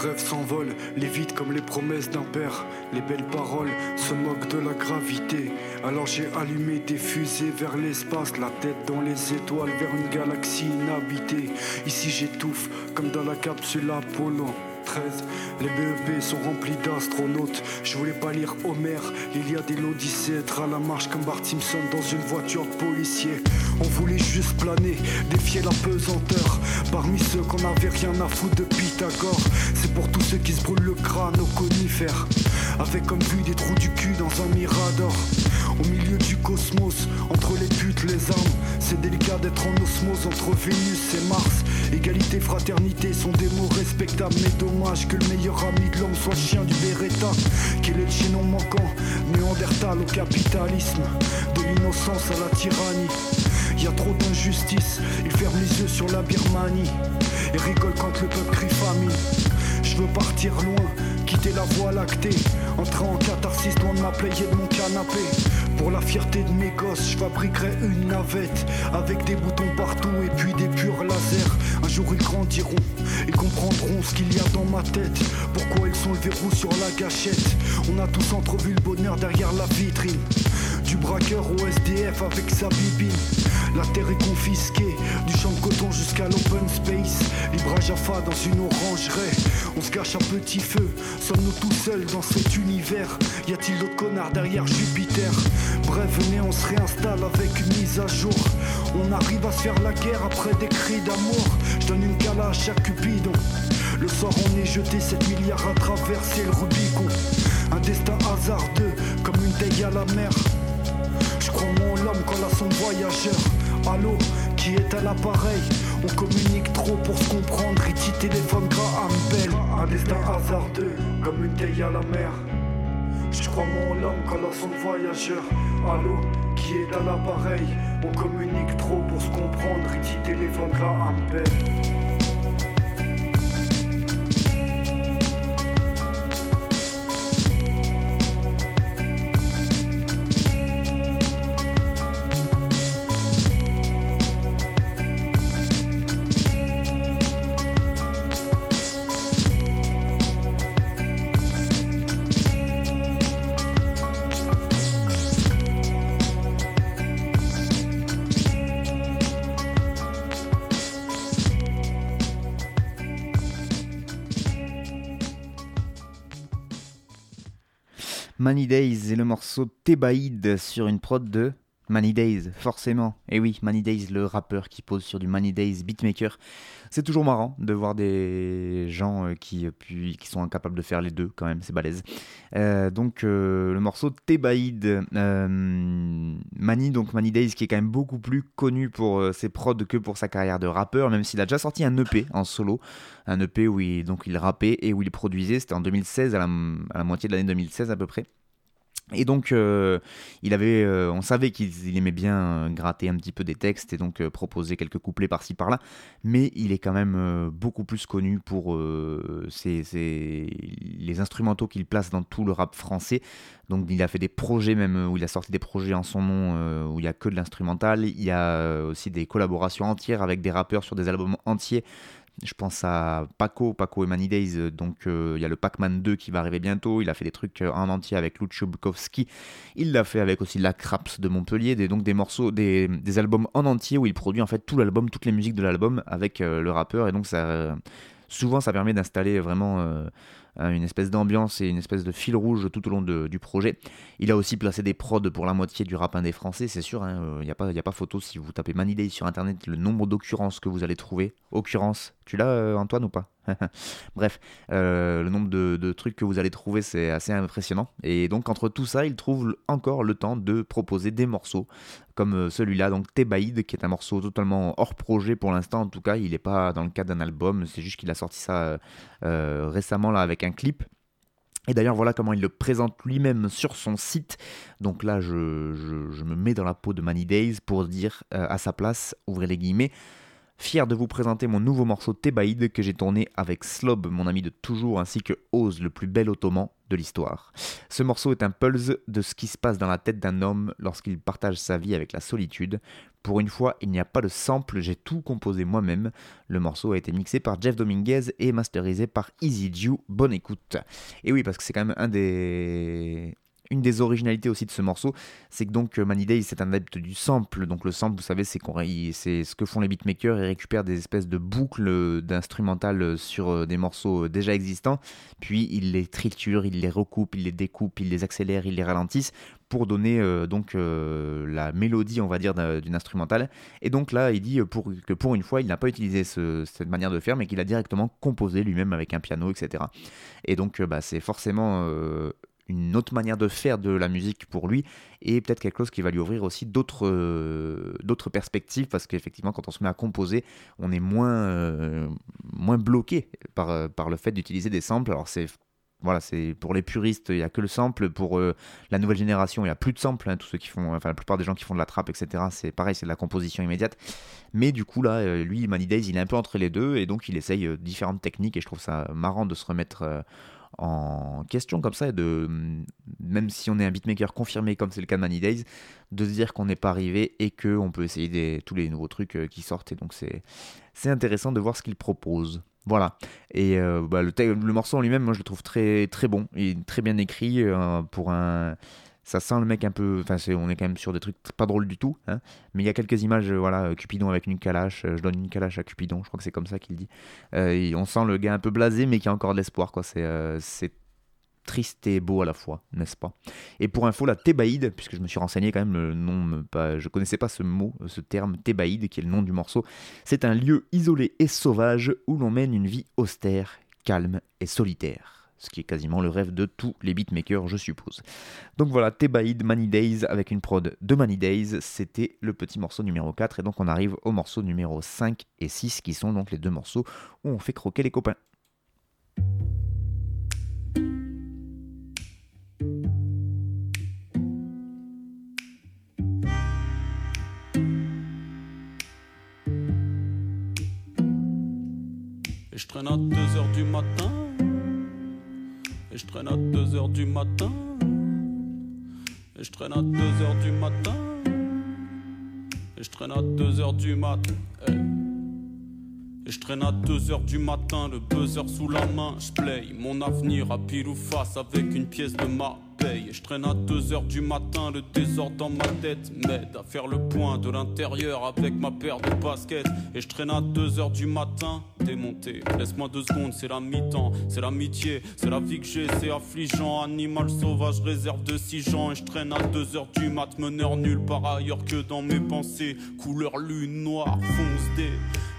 Rêves s'envolent, les vides comme les promesses d'un père. Les belles paroles se moquent de la gravité. Alors j'ai allumé des fusées vers l'espace, la tête dans les étoiles vers une galaxie inhabitée. Ici j'étouffe comme dans la capsule Apollo. Les BEP sont remplis d'astronautes. Je voulais pas lire Homer, l'Iliade et l'Odyssée. Être à la marche comme Bart Simpson dans une voiture de policier. On voulait juste planer, défier la pesanteur. Parmi ceux qu'on avait rien à foutre de Pythagore. C'est pour tous ceux qui se brûlent le crâne au conifère. Avec comme vue des trous du cul dans un mirador. Au milieu du cosmos, entre les putes, les armes. C'est délicat d'être en osmose entre Vénus et Mars. Égalité, fraternité sont des mots respectables, mais dommage que le meilleur ami de l'homme soit chien du Beretta. Quel est le chaînon manquant Néandertal au capitalisme, de l'innocence à la tyrannie. Y a trop d'injustice, il ferme les yeux sur la Birmanie et rigole quand le peuple crie famine. Je veux partir loin, quitter la voie lactée, entrer en catharsis loin de ma plaie et de mon canapé. Pour la fierté de mes gosses, je fabriquerai une navette avec des boutons partout et puis des purs lasers. Un jour ils grandiront, ils comprendront ce qu'il y a dans ma tête. Pourquoi ils sont le verrou sur la gâchette? On a tous entrevu le bonheur derrière la vitrine Du braqueur au SDF avec sa bibine. La terre est confisquée, du champ de coton jusqu'à l'open space. Libre à Jaffa dans une orangerie. On se cache à petit feu, sommes-nous tout seuls dans cet univers? Y a-t-il d'autres connards derrière Jupiter? Bref, venez, on se réinstalle avec une mise à jour. On arrive à se faire la guerre après des cris d'amour. Je donne une gala à chaque cupidon. Le soir, on est jeté 7 milliards à traverser le Rubicon. Un destin hasardeux, comme une taille à la mer. Mon l'homme quand la son voyageur. Allô, qui est à l'appareil On communique trop pour se comprendre. Iti téléphone Graham Bell. Un destin hasardeux, comme une taille à la mer. Je crois mon l'homme quand la son voyageur. Allô, qui est à l'appareil On communique trop pour se comprendre. Iti téléphone Graham Bell. Money Days et le morceau Thébaïde sur une prod de Money Days, forcément. Et oui, Money Days, le rappeur qui pose sur du Money Days beatmaker. C'est toujours marrant de voir des gens euh, qui, euh, puis, qui sont incapables de faire les deux, quand même, c'est balèze. Euh, donc, le morceau Thébaïde, Money, donc Days, qui est quand même beaucoup plus connu pour ses prods que pour sa carrière de rappeur, même s'il a déjà sorti un EP en solo. Un EP où il, donc, il rappait et où il produisait. C'était en 2016, à la, à la moitié de l'année 2016 à peu près. Et donc, euh, il avait, euh, on savait qu'il aimait bien euh, gratter un petit peu des textes et donc proposer quelques couplets par-ci par-là, mais il est quand même beaucoup plus connu pour les instrumentaux qu'il place dans tout le rap français. Donc, il a fait des projets même où il a sorti des projets en son nom où il y a que de l'instrumental. Il y a aussi des collaborations entières avec des rappeurs sur des albums entiers. Je pense à Paco, Paco et Many Days. Euh, donc euh, il y a le Pac-Man 2 qui va arriver bientôt. Il a fait des trucs euh, en entier avec Lucio Bukowski. Il l'a fait avec aussi la Craps de Montpellier, des, donc des morceaux, des, albums en entier où il produit en fait tout l'album, toutes les musiques de l'album avec le rappeur. Et donc ça, souvent ça permet d'installer vraiment une espèce d'ambiance et une espèce de fil rouge tout au long du projet. Il a aussi placé des prods pour la moitié du rap indé français, c'est sûr, il hein, n'y euh, a, pas, a pas photo si vous tapez Day sur internet, le nombre d'occurrences que vous allez trouver. Occurrence, tu l'as euh, Antoine ou pas? Bref, euh, le nombre de, trucs que vous allez trouver, c'est assez impressionnant. Et donc, entre tout ça, il trouve encore le temps de proposer des morceaux comme celui-là, donc Thébaïde, qui est un morceau totalement hors projet pour l'instant. En tout cas, il n'est pas dans le cadre d'un album, c'est juste qu'il a sorti ça récemment là avec un clip. Et d'ailleurs, voilà comment il le présente lui-même sur son site. Donc là, je, me mets dans la peau de Money Days pour dire à sa place, ouvrez les guillemets, Fier de vous présenter mon nouveau morceau Thébaïde que j'ai tourné avec Slob, mon ami de toujours, ainsi que Oz, le plus bel ottoman de l'histoire. Ce morceau est un pulse de ce qui se passe dans la tête d'un homme lorsqu'il partage sa vie avec la solitude. Pour une fois, il n'y a pas de sample, j'ai tout composé moi-même. Le morceau a été mixé par Jeff Dominguez et masterisé par Easy. Bonne écoute. Et oui, parce que c'est quand même un des une des originalités aussi de ce morceau, c'est que donc euh, Day c'est un adepte du sample. Donc le sample, vous savez, c'est ce que font les beatmakers, ils récupèrent des espèces de boucles d'instrumental sur euh, des morceaux euh, déjà existants, puis ils les triturent, ils les recoupent, ils les découpent, ils les accélèrent, ils les ralentissent pour donner donc la mélodie, on va dire, d'une instrumentale. Et donc là, il dit que pour une fois, il n'a pas utilisé cette manière de faire, mais qu'il a directement composé lui-même avec un piano, etc. Et donc, bah, c'est forcément une autre manière de faire de la musique pour lui et peut-être quelque chose qui va lui ouvrir aussi d'autres euh, d'autres perspectives parce qu'effectivement quand on se met à composer on est moins euh, moins bloqué par, euh, par le fait d'utiliser des samples alors c'est voilà, c'est pour les puristes, il n'y a que le sample. Pour la nouvelle génération, il n'y a plus de sample. Hein, tous ceux qui font, enfin la plupart des gens qui font de la trappe, etc. C'est pareil, c'est de la composition immédiate. Mais du coup là, lui, Money Days, il est un peu entre les deux et donc il essaye différentes techniques et je trouve ça marrant de se remettre en question comme ça, de, même si on est un beatmaker confirmé comme c'est le cas de Money Days, de se dire qu'on n'est pas arrivé et qu'on peut essayer des, tous les nouveaux trucs euh, qui sortent. Et donc c'est, c'est intéressant de voir ce qu'il propose. Voilà. Et euh, bah, le, le, morceau en lui-même, moi je le trouve très, très bon. Il est très bien écrit euh, pour un Ça sent le mec un peu. Enfin, on est quand même sur des trucs pas drôles du tout. hein. Mais il y a quelques images, euh, voilà, euh, Cupidon avec une calache. euh, je donne une calache à Cupidon, je crois que c'est comme ça qu'il dit. Et on sent le gars un peu blasé, mais qui a encore de l'espoir, quoi. C'est euh, triste et beau à la fois, n'est-ce pas? Et pour info, la thébaïde, puisque je me suis renseigné quand même, le nom, pas, je connaissais pas ce mot, ce terme thébaïde, qui est le nom du morceau. C'est un lieu isolé et sauvage où l'on mène une vie austère, calme et solitaire. Ce qui est quasiment le rêve de tous les beatmakers, je suppose. Donc voilà, Thébaïde, Many Days, avec une prod de Many Days, c'était le petit morceau numéro 4, et donc on arrive au morceau numéro 5 et 6, qui sont donc les deux morceaux où on fait croquer les copains. Je traîne à 2 heures du matin. Et je traîne à 2 heures du matin. Et je traîne à 2 heures du matin. Et je traîne à 2 heures du matin. Et je traîne à 2 heures du matin, le buzzer sous la main. Je play mon avenir à pile ou face avec une pièce de ma Et je traîne à 2 heures du matin, le désordre dans ma tête m'aide à faire le point de l'intérieur avec ma paire de baskets. Et je traîne à 2 heures du matin, démonté. Laisse-moi deux secondes, c'est la mi-temps, c'est l'amitié, c'est la vie que j'ai, c'est affligeant. Animal sauvage, réserve de 6 gens. Et je traîne à 2 heures du mat, meneur nul par ailleurs que dans mes pensées. Couleur lune noire, fonce dé.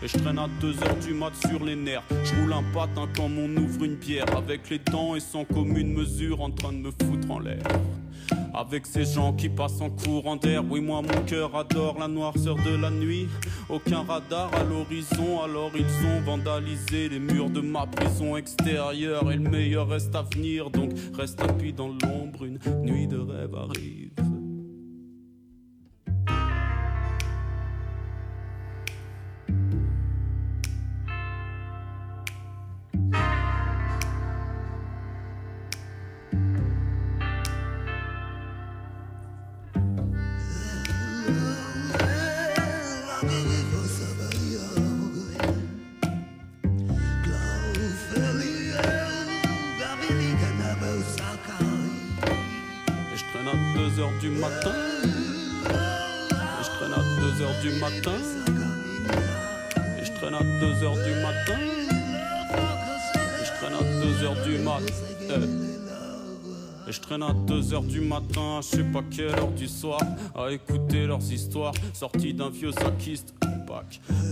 Et je traîne à 2 heures du mat sur les nerfs. Je roule un patin comme on ouvre une bière. Avec les dents et sans commune mesure en train de me foutre Avec ces gens qui passent en courant d'air. Oui, moi, mon cœur adore la noirceur de la nuit. Aucun radar à l'horizon, alors ils ont vandalisé les murs de ma prison extérieure. Et le meilleur reste à venir, donc reste appuyé dans l'ombre. Une nuit de rêve arrive. À 2 heures du matin, je sais pas quelle heure du soir, à écouter leurs histoires, sorties d'un vieux saquiste.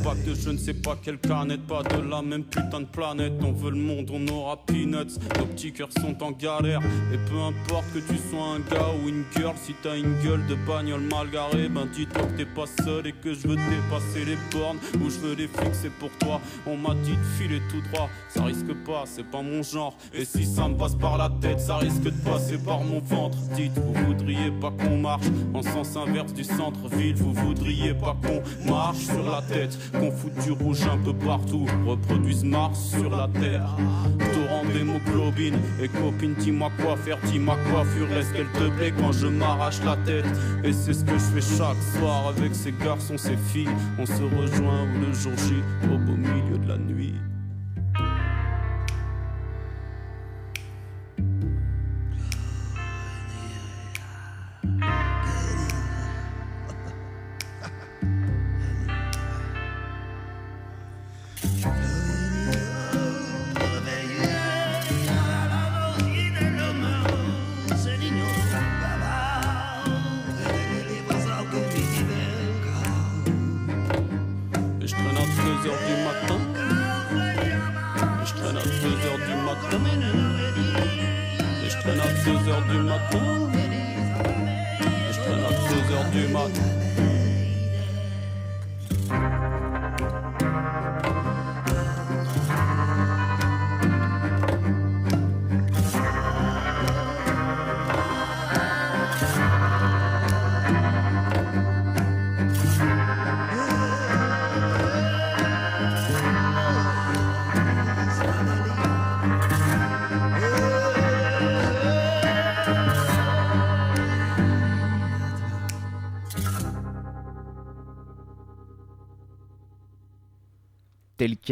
Pack de je ne sais pas quelle canette, pas de la même putain de planète. On veut le monde, on aura peanuts. Nos petits cœurs sont en galère. Et peu importe que tu sois un gars ou une girl, si t'as une gueule de bagnole mal garée, ben dis-toi que t'es pas seul et que je veux dépasser les bornes ou je veux les fixer pour toi. On m'a dit de filer tout droit, ça risque pas, c'est pas mon genre. Et si ça me passe par la tête, ça risque de passer par mon ventre. Dites, vous voudriez pas qu'on marche en sens inverse du centre-ville, vous voudriez pas qu'on marche la tête, qu'on foute du rouge un peu partout, reproduise Mars sur la terre. Torrent d'hémoglobine et copine, dis-moi quoi faire, dis-moi coiffure, est-ce qu'elle te plaît quand je m'arrache la tête Et c'est ce que je fais chaque soir avec ces garçons, ces filles. On se rejoint le jour J, au beau milieu de la nuit.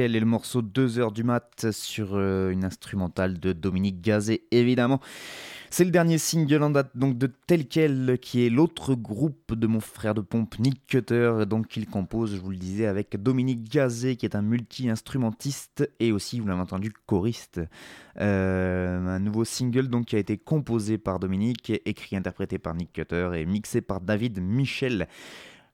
Et le morceau 2h du mat sur euh, une instrumentale de Dominique Gazet évidemment. C'est le dernier single en date donc de tel quel qui est l'autre groupe de mon frère de pompe Nick Cutter donc il compose je vous le disais avec Dominique Gazet qui est un multi-instrumentiste et aussi vous l'avez entendu choriste. Euh, un nouveau single donc qui a été composé par Dominique, écrit interprété par Nick Cutter et mixé par David Michel.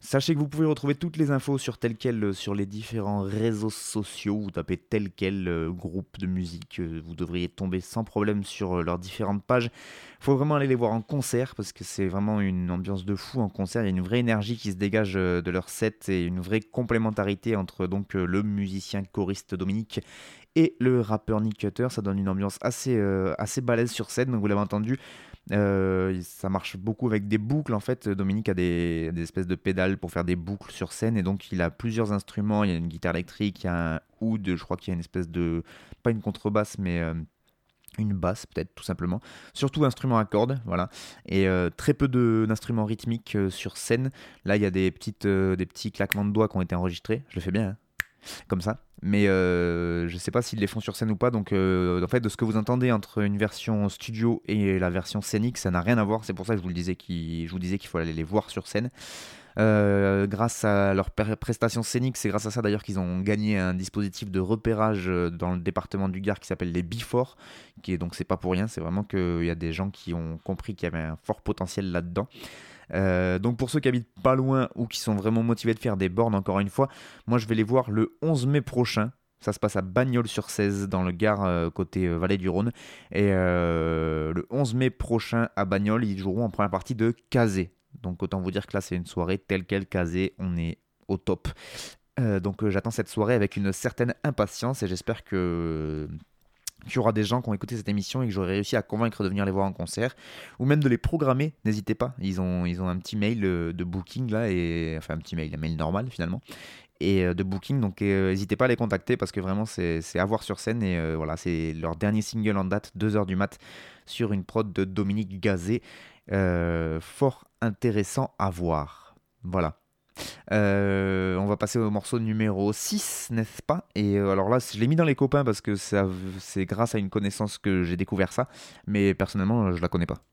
Sachez que vous pouvez retrouver toutes les infos sur tel quel euh, sur les différents réseaux sociaux. Vous tapez tel quel euh, groupe de musique, euh, vous devriez tomber sans problème sur leurs différentes pages. Il faut vraiment aller les voir en concert parce que c'est vraiment une ambiance de fou en concert. Il y a une vraie énergie qui se dégage de leur set et une vraie complémentarité entre donc le musicien choriste Dominique et le rappeur Nick Cutter. Ça donne une ambiance assez, assez balèze sur scène. Donc vous l'avez entendu. Euh, ça marche beaucoup avec des boucles. En fait, Dominique a des, espèces de pédales pour faire des boucles sur scène. Et donc, il a plusieurs instruments. Il y a une guitare électrique, il y a un oud, je crois qu'il y a une espèce de. Pas une contrebasse, mais. Euh, une basse peut-être tout simplement, surtout instrument à cordes, voilà, et euh, très peu d'instruments rythmiques sur scène. Là, il y a des petites, des petits claquements de doigts qui ont été enregistrés. Je le fais bien, hein? Comme ça. Mais euh, je sais pas s'ils les font sur scène ou pas. Donc, euh, en fait, de ce que vous entendez entre une version studio et la version scénique, ça n'a rien à voir. C'est pour ça que je vous, le disais je vous disais qu'il faut aller les voir sur scène. Euh, grâce à leur prestation scénique, c'est grâce à ça d'ailleurs qu'ils ont gagné un dispositif de repérage euh, dans le département du Gard qui s'appelle les Before, qui est donc c'est pas pour rien, c'est vraiment qu'il y a des gens qui ont compris qu'il y avait un fort potentiel là-dedans. Euh, donc pour ceux qui habitent pas loin ou qui sont vraiment motivés de faire des bornes, encore une fois, moi je vais les voir le 11 mai prochain. Ça se passe à Bagnols-sur 16 dans le Gard euh, côté euh, Vallée du Rhône. Et le 11 mai prochain à Bagnols, ils joueront en première partie de Kazé. Donc autant vous dire que là c'est une soirée telle qu'elle Kazé, on est au top. donc j'attends cette soirée avec une certaine impatience et j'espère que qu'il y aura des gens qui ont écouté cette émission et que j'aurai réussi à convaincre de venir les voir en concert ou même de les programmer, n'hésitez pas. Ils ont, un petit mail euh, de booking là, et, enfin un petit mail, un mail normal finalement, et euh, de booking. Donc euh, n'hésitez pas à les contacter parce que vraiment c'est à voir sur scène et voilà, c'est leur dernier single en date, 2h du mat, sur une prod de Dominique Gazet. fort intéressant à voir. Voilà. Euh, on va passer au morceau numéro 6, n'est-ce pas? Et euh, alors là, je l'ai mis dans les copains parce que c'est grâce à une connaissance que j'ai découvert ça, mais personnellement, je la connais pas.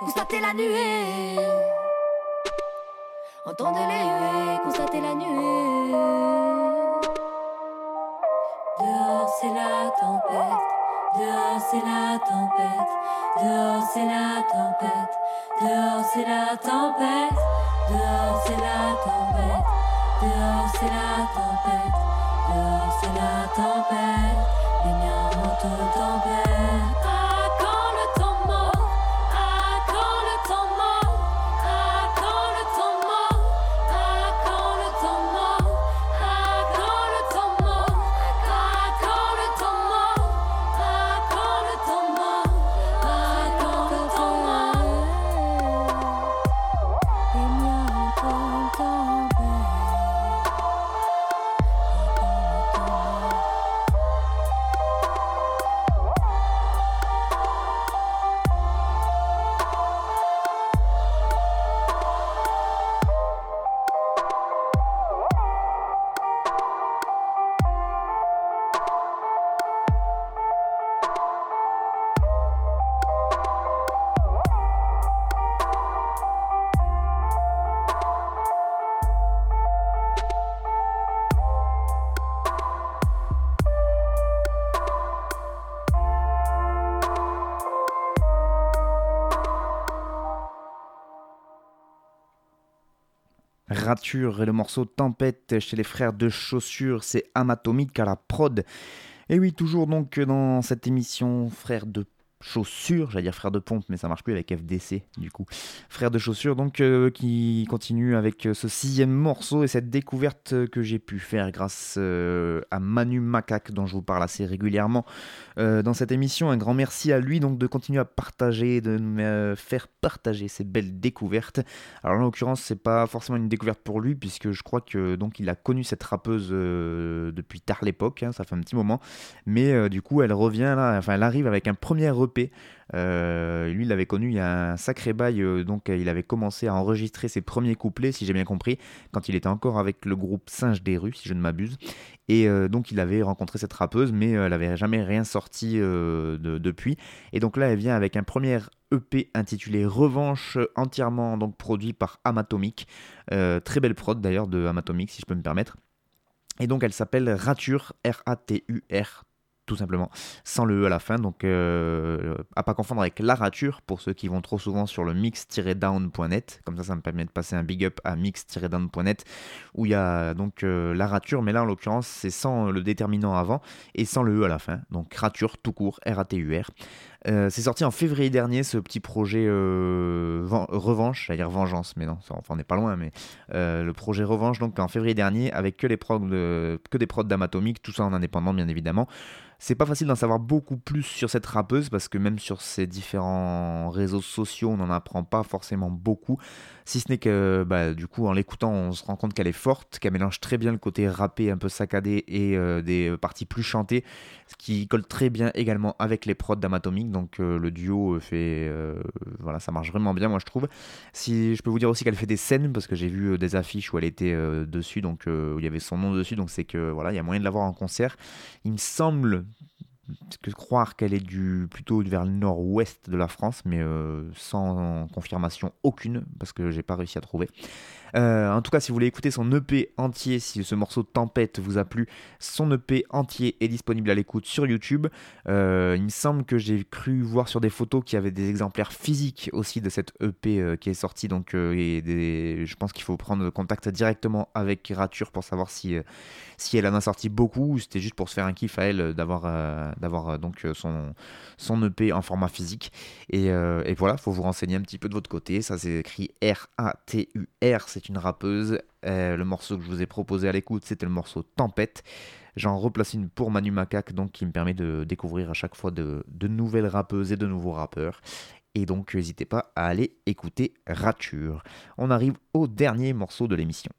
constatez la nuée. Entendez les huées, constatez la nuée. Dehors c'est la tempête, dehors c'est la tempête, dehors c'est la tempête, dehors c'est la tempête, dehors c'est la tempête, dehors c'est la tempête, dehors c'est la tempête, les miens ont tempête. Et le morceau Tempête chez les frères de chaussures, c'est Amatomique à la prod. Et oui, toujours donc dans cette émission Frères de chaussures, j'allais dire frères de pompe, mais ça marche plus avec FDC du coup. Frères de chaussures, donc euh, qui continue avec euh, ce sixième morceau et cette découverte que j'ai pu faire grâce euh, à Manu Macaque, dont je vous parle assez régulièrement dans cette émission. Un grand merci à lui donc de continuer à partager, de me faire partager ces belles découvertes. Alors en l'occurrence, c'est pas forcément une découverte pour lui puisque je crois que donc il a connu cette rappeuse depuis tard l'époque, hein, ça fait un petit moment, mais du coup elle revient là, enfin elle arrive avec un premier Euh, lui, il l'avait connu il y a un sacré bail, euh, donc euh, il avait commencé à enregistrer ses premiers couplets, si j'ai bien compris, quand il était encore avec le groupe Singe des rues, si je ne m'abuse. Et donc il avait rencontré cette rappeuse, mais elle avait jamais rien sorti de- depuis. Et donc là, elle vient avec un premier EP intitulé Revanche, entièrement donc produit par Amatomic. Très belle prod d'ailleurs de Amatomic, si je peux me permettre. Et donc elle s'appelle Rature, R-A-T-U-R, tout simplement, sans le E à la fin. Donc euh, à pas confondre avec La Rature, pour ceux qui vont trop souvent sur le mix-down.net. Comme ça, ça me permet de passer un big up à mix-down.net, où il y a donc euh, La Rature, mais là en l'occurrence, c'est sans le déterminant avant et sans le E à la fin. Donc Rature, tout court, R-A-T-U-R. Euh, c'est sorti en février dernier ce petit projet euh, Revanche, j'allais dire Vengeance, mais non, ça, enfin, on n'est pas loin, mais euh, le projet Revanche donc en février dernier avec que, prods de- des prods d'Amatomic, tout ça en indépendant bien évidemment. C'est pas facile d'en savoir beaucoup plus sur cette rappeuse parce que même sur ses différents réseaux sociaux, on n'en apprend pas forcément beaucoup. Si ce n'est que bah, du coup en l'écoutant, on se rend compte qu'elle est forte, qu'elle mélange très bien le côté rappé un peu saccadé et des parties plus chantées, ce qui colle très bien également avec les prods d'Amatomic. Donc euh, le duo euh, fait euh, voilà, ça marche vraiment bien moi je trouve. Si je peux vous dire aussi qu'elle fait des scènes parce que j'ai vu des affiches où elle était dessus donc où il y avait son nom dessus donc c'est que voilà, il y a moyen de la voir en concert. Il me semble que croire qu'elle est du plutôt vers le nord-ouest de la France, mais sans confirmation aucune, parce que j'ai pas réussi à trouver. Euh, en tout cas, si vous voulez écouter son EP entier, si ce morceau Tempête vous a plu, son EP entier est disponible à l'écoute sur YouTube. Euh, il me semble que j'ai cru voir sur des photos qu'il y avait des exemplaires physiques aussi de cette EP euh, qui est sortie, donc je pense qu'il faut prendre contact directement avec Rature pour savoir si, si elle en a sorti beaucoup ou c'était juste pour se faire un kiff à elle d'avoir d'avoir donc son, son EP en format physique. Et, et voilà, faut vous renseigner un petit peu de votre côté. Ça c'est écrit R-A-T-U-R, une rappeuse. Euh, le morceau que je vous ai proposé à l'écoute, c'était le morceau Tempête. J'en replace une pour Manu Macaque, donc qui me permet de découvrir à chaque fois de, de nouvelles rappeuses et de nouveaux rappeurs. Et donc, n'hésitez pas à aller écouter Rature. On arrive au dernier morceau de l'émission.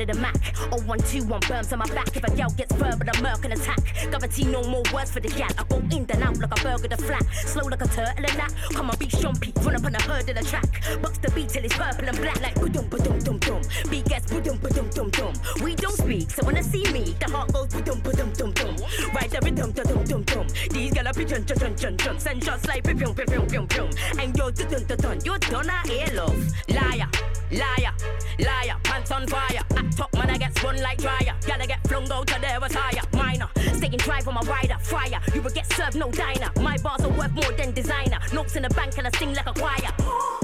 It's the of Mac. Oh, one, two, one burns on my back. If a gal gets verbal, a murk and attack. Guarantee no more words for the gal. I go in and out like a burger the flat. Slow like a turtle and that. Come on, be shumpy. Run up on a herd in the track. Box the beat till it's purple and black like boom, boom, boom, boom. Beat gets boom, boom, boom, boom, boom. We don't speak, so when I see me, the heart goes boom, boom, boom, boom, boom. Right rhythm, dum, dum, dum, dum. These gal are pigeon, jun, jun, jun, jun. Send shots like pium, pium, pium, pium, pium. And you're dun, dun, dun, dun. You're done, I love. Liar, liar, liar. Pants on fire. Act up, man, I get spun like dryer. Gotta get flung out to there, retire. Minor, staying drive on my rider. Fire, you will get served no diner. My bars are worth more than designer. Notes in the bank and I sing like a choir.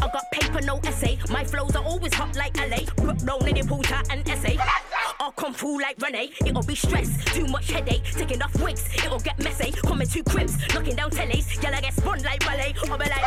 I got paper, no essay. My flows are always hot like LA. Rock down in the puta and essay. I'll come through like Renee. It'll be stress, too much headache. Taking off wigs, it'll get messy. Coming to cribs, knocking down tellies. Yell, I get spun like ballet. I'll be like,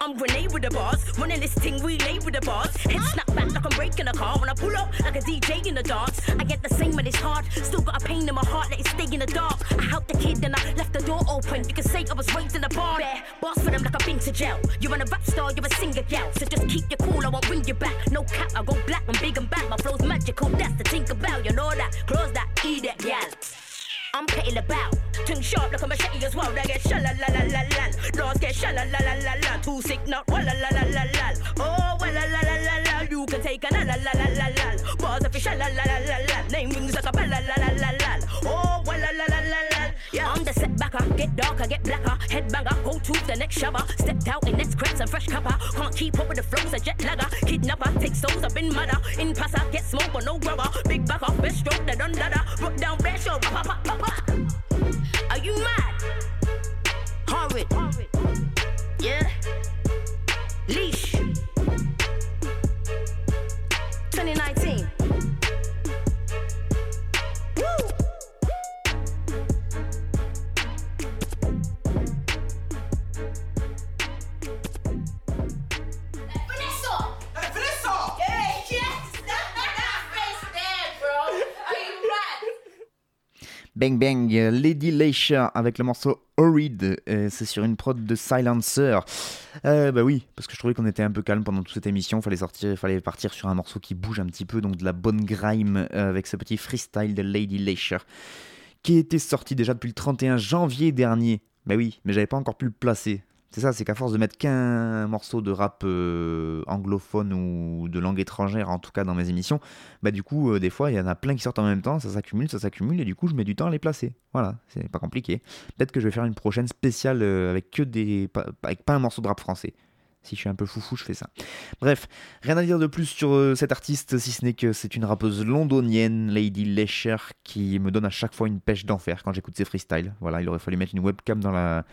I'm grenade with the bars. Running this thing, relay with the bars. Head snap back like I'm breaking a car. When I pull up like a DJ in the dance. I get the same when it's hard. Still got a pain in my heart, let it stay in the dark. I helped the kid and I left the door open. You can say I was raised in the bar. There, boss for them like I've been to jail. You're a rap star, you're a singer gal. So just keep your cool, I won't bring you back. No cap, I go black, I'm big and back. My flow's magical, that's the think about. You know that, close that, eat that, gal. I'm petting about. Tongue sharp like a machete as well. They get shala la la la la. Doors get shala la la la la. Too sick not walla la la la la. Oh walla la la la la. You can take a la la la la la la. Bars of fish la la la la la. Name rings like a bella la la la la. Oh walla la la la la. Yeah, I'm the setbacker. Get darker, get blacker. Headbanger, go to the next shower. Stepped out in next crepes and fresh copper. Can't keep up with the flows, a jet lagger. Kidnapper, take souls up in mother. In passer, get smoke but no rubber. Big back off, best stroke, they done ladder. Rock down, best show, pop, pop, pop, pop. Are you mad? Horrid. Yeah. Leash. 2019. Woo! Bang Bang, Lady Leisha avec le morceau Horrid, euh, c'est sur une prod de Silencer. Euh, bah oui, parce que je trouvais qu'on était un peu calme pendant toute cette émission, fallait sortir, fallait partir sur un morceau qui bouge un petit peu, donc de la bonne grime euh, avec ce petit freestyle de Lady Leisha, qui était sorti déjà depuis le 31 janvier dernier. Bah oui, mais j'avais pas encore pu le placer. C'est ça, c'est qu'à force de mettre qu'un morceau de rap euh, anglophone ou de langue étrangère, en tout cas dans mes émissions, bah du coup, euh, des fois, il y en a plein qui sortent en même temps, ça s'accumule, ça s'accumule, et du coup, je mets du temps à les placer. Voilà, c'est pas compliqué. Peut-être que je vais faire une prochaine spéciale euh, avec que des. avec pas un morceau de rap français. Si je suis un peu foufou, je fais ça. Bref, rien à dire de plus sur euh, cette artiste, si ce n'est que c'est une rappeuse londonienne, Lady Lesher, qui me donne à chaque fois une pêche d'enfer quand j'écoute ses freestyles. Voilà, il aurait fallu mettre une webcam dans la,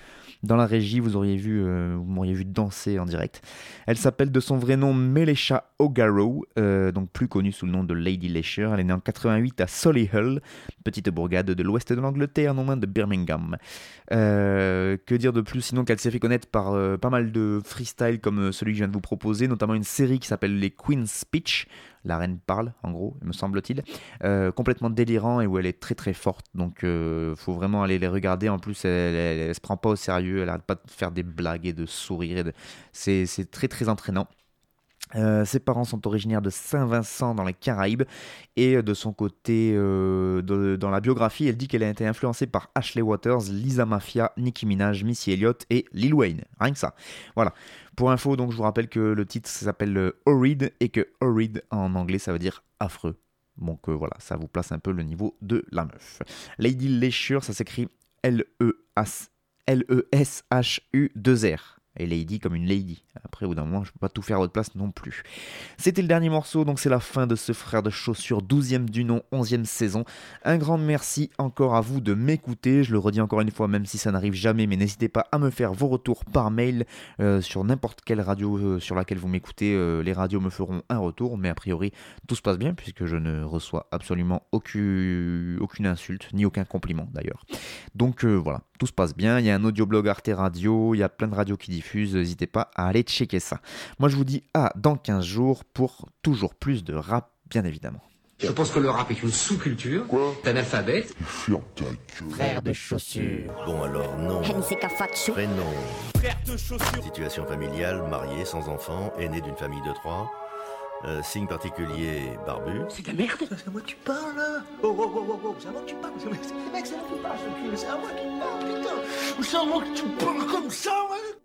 dans la régie, vous auriez vu, euh, vous m'auriez vu danser en direct. Elle s'appelle de son vrai nom Melesha O'Garrow, euh, donc plus connue sous le nom de Lady Lesher. Elle est née en 88 à Solihull, petite bourgade de l'ouest de l'Angleterre, non loin de Birmingham. Euh, que dire de plus sinon qu'elle s'est fait connaître par euh, pas mal de freestyle comme euh, celui que je viens de vous proposer, notamment une série qui s'appelle Les Queen's Speech. La reine parle, en gros, me semble-t-il. Euh, complètement délirant et où elle est très très forte. Donc euh, faut vraiment aller les regarder. En plus, elle, se prend pas au sérieux. Elle arrête pas de faire des blagues et de sourire. de- c'est très très entraînant. Euh, ses parents sont originaires de Saint-Vincent dans les Caraïbes et de son côté, euh, dans la biographie, elle dit qu'elle a été influencée par Ashley Waters, Lisa Mafia, Nicki Minaj, Missy Elliott et Lil Wayne. Rien que ça. Voilà. Pour info, donc je vous rappelle que le titre s'appelle euh, Horrid et que Horrid en anglais ça veut dire affreux. Donc voilà, ça vous place un peu le niveau de la meuf. Lady Leisure, ça s'écrit L-E-S- L-E-S-H-U-2-R. Et Lady comme une lady. Après, au bout d'un moment, je peux pas tout faire à votre place non plus. C'était le dernier morceau, donc c'est la fin de ce frère de chaussures, 12e du nom, 11e saison. Un grand merci encore à vous de m'écouter. Je le redis encore une fois, même si ça n'arrive jamais, mais n'hésitez pas à me faire vos retours par mail euh, sur n'importe quelle radio euh, sur laquelle vous m'écoutez. euh, les radios me feront un retour, mais a priori, tout se passe bien puisque je ne reçois absolument aucune, aucune insulte, ni aucun compliment d'ailleurs. Donc voilà, tout se passe bien. Il y a un audioblog Arte Radio, il y a plein de radios qui diffusent. Diffuse, n'hésitez pas à aller checker ça. Moi je vous dis à dans 15 jours pour toujours plus de rap, bien évidemment. Je pense que le rap est une sous-culture. Quoi T'es analphabète. Gueule. Frère de chaussures. Bon alors non. Hensika Fatsu. Prénom. Situation familiale, marié, sans enfant, aîné d'une famille de trois. Euh, signe particulier, barbu. C'est de la merde C'est à moi que tu parles là Oh oh oh oh oh, c'est à moi que tu parles Mec, c'est à moi que tu parles, ce cul, c'est à moi qui parle, putain C'est à moi que tu parles comme ça, ouais